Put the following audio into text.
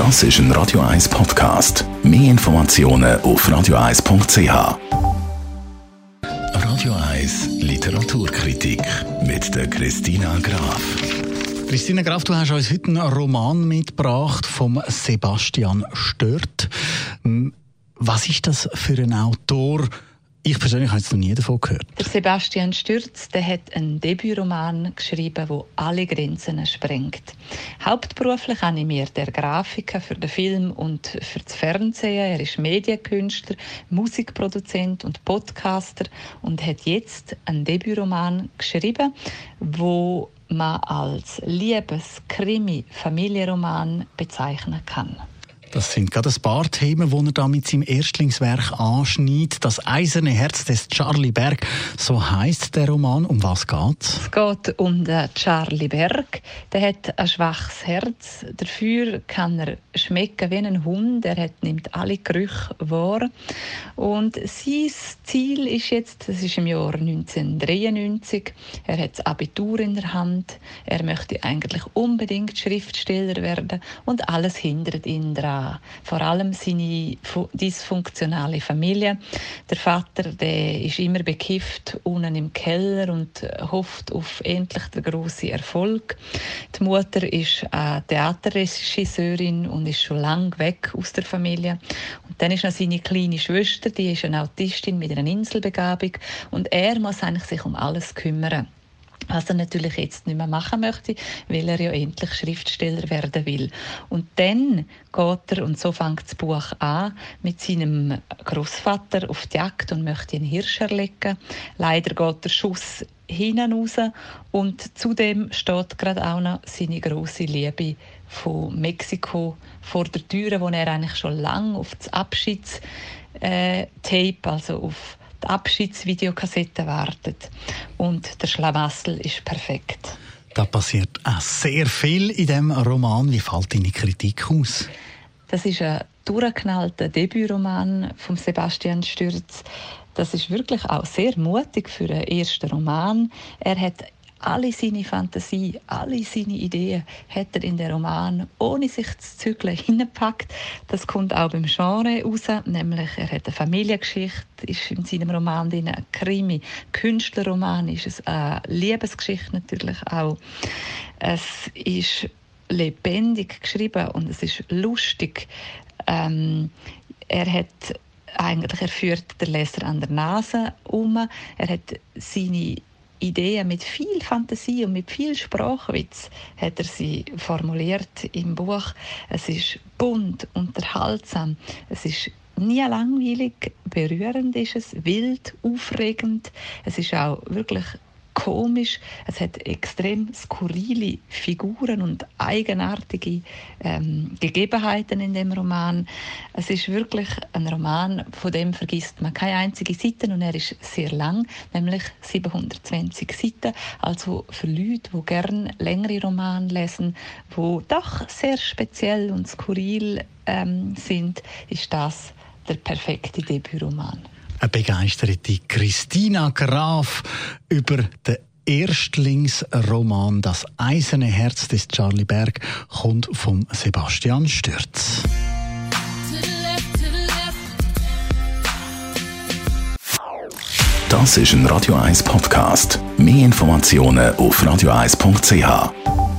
Das ist ein Radio 1 Podcast. Mehr Informationen auf radio1.ch. Radio 1 Literaturkritik mit der Christina Graf. Christina Graf, du hast uns heute einen Roman mitgebracht vom Sebastian Stört. Was ist das für ein Autor? Ich persönlich habe jetzt noch nie davon gehört. Der Sebastian Stürz der hat einen Debütroman geschrieben, der alle Grenzen sprengt. Hauptberuflich animiert er Grafiker für den Film und für das Fernsehen. Er ist Medienkünstler, Musikproduzent und Podcaster und hat jetzt einen Debütroman geschrieben, wo man als Liebes-Krimi-Familienroman bezeichnen kann. Das sind gerade ein paar Themen, die er da mit seinem Erstlingswerk anschneidet. Das eiserne Herz des Charlie Berg, so heißt der Roman. Um was geht's? Es geht um den Charlie Berg. Der hat ein schwaches Herz. Dafür kann er schmecken wie ein Hund. Er hat, nimmt alle Gerüche wahr. Und sein Ziel ist jetzt, das ist im Jahr 1993, er hat das Abitur in der Hand. Er möchte eigentlich unbedingt Schriftsteller werden und alles hindert ihn daran vor allem seine dysfunktionale Familie. Der Vater, der ist immer bekifft unten im Keller und hofft auf endlich den großen Erfolg. Die Mutter ist eine Theaterregisseurin und ist schon lange weg aus der Familie. Und dann ist noch seine kleine Schwester, die ist eine Autistin mit einer Inselbegabung und er muss eigentlich sich um alles kümmern was er natürlich jetzt nicht mehr machen möchte, weil er ja endlich Schriftsteller werden will. Und dann geht er, und so fängt das Buch an, mit seinem Großvater auf die Jagd und möchte einen Hirsch erlegen. Leider geht der Schuss hinten raus und zudem steht gerade auch noch seine große Liebe von Mexiko vor der Tür, wo er eigentlich schon lange auf das Abschiedstape, äh, also auf die Abschiedsvideokassette wartet. Und der Schlamassel ist perfekt. Da passiert auch sehr viel in dem Roman. Wie fällt deine Kritik aus? Das ist ein durchgeknallter Debütroman von Sebastian Stürz. Das ist wirklich auch sehr mutig für einen ersten Roman. Er hat alle seine Fantasie, alle seine Ideen hat er in den Roman ohne sich zu zügeln hineingepackt. Das kommt auch beim Genre raus, nämlich er hat eine Familiengeschichte, ist in seinem Roman drin, ein Krimi, Künstlerroman ist es, eine Liebesgeschichte natürlich auch. Es ist lebendig geschrieben und es ist lustig. Ähm, er hat eigentlich er führt den Leser an der Nase um. Er hat seine Ideen mit viel Fantasie und mit viel Sprachwitz hat er sie formuliert im Buch. Es ist bunt, unterhaltsam, es ist nie langweilig, berührend ist es, wild, aufregend. Es ist auch wirklich komisch. Es hat extrem skurrile Figuren und eigenartige ähm, Gegebenheiten in dem Roman. Es ist wirklich ein Roman, von dem vergisst man keine einzige Seite und er ist sehr lang, nämlich 720 Seiten. Also für Leute, die gerne längere Romane lesen, wo doch sehr speziell und skurril ähm, sind, ist das der perfekte Debütroman eine begeisterte Christina Graf über den Erstlingsroman Das eiserne Herz des Charlie Berg kommt von Sebastian Stürz. Das ist ein Radio 1 Podcast. Mehr Informationen auf radio1.ch.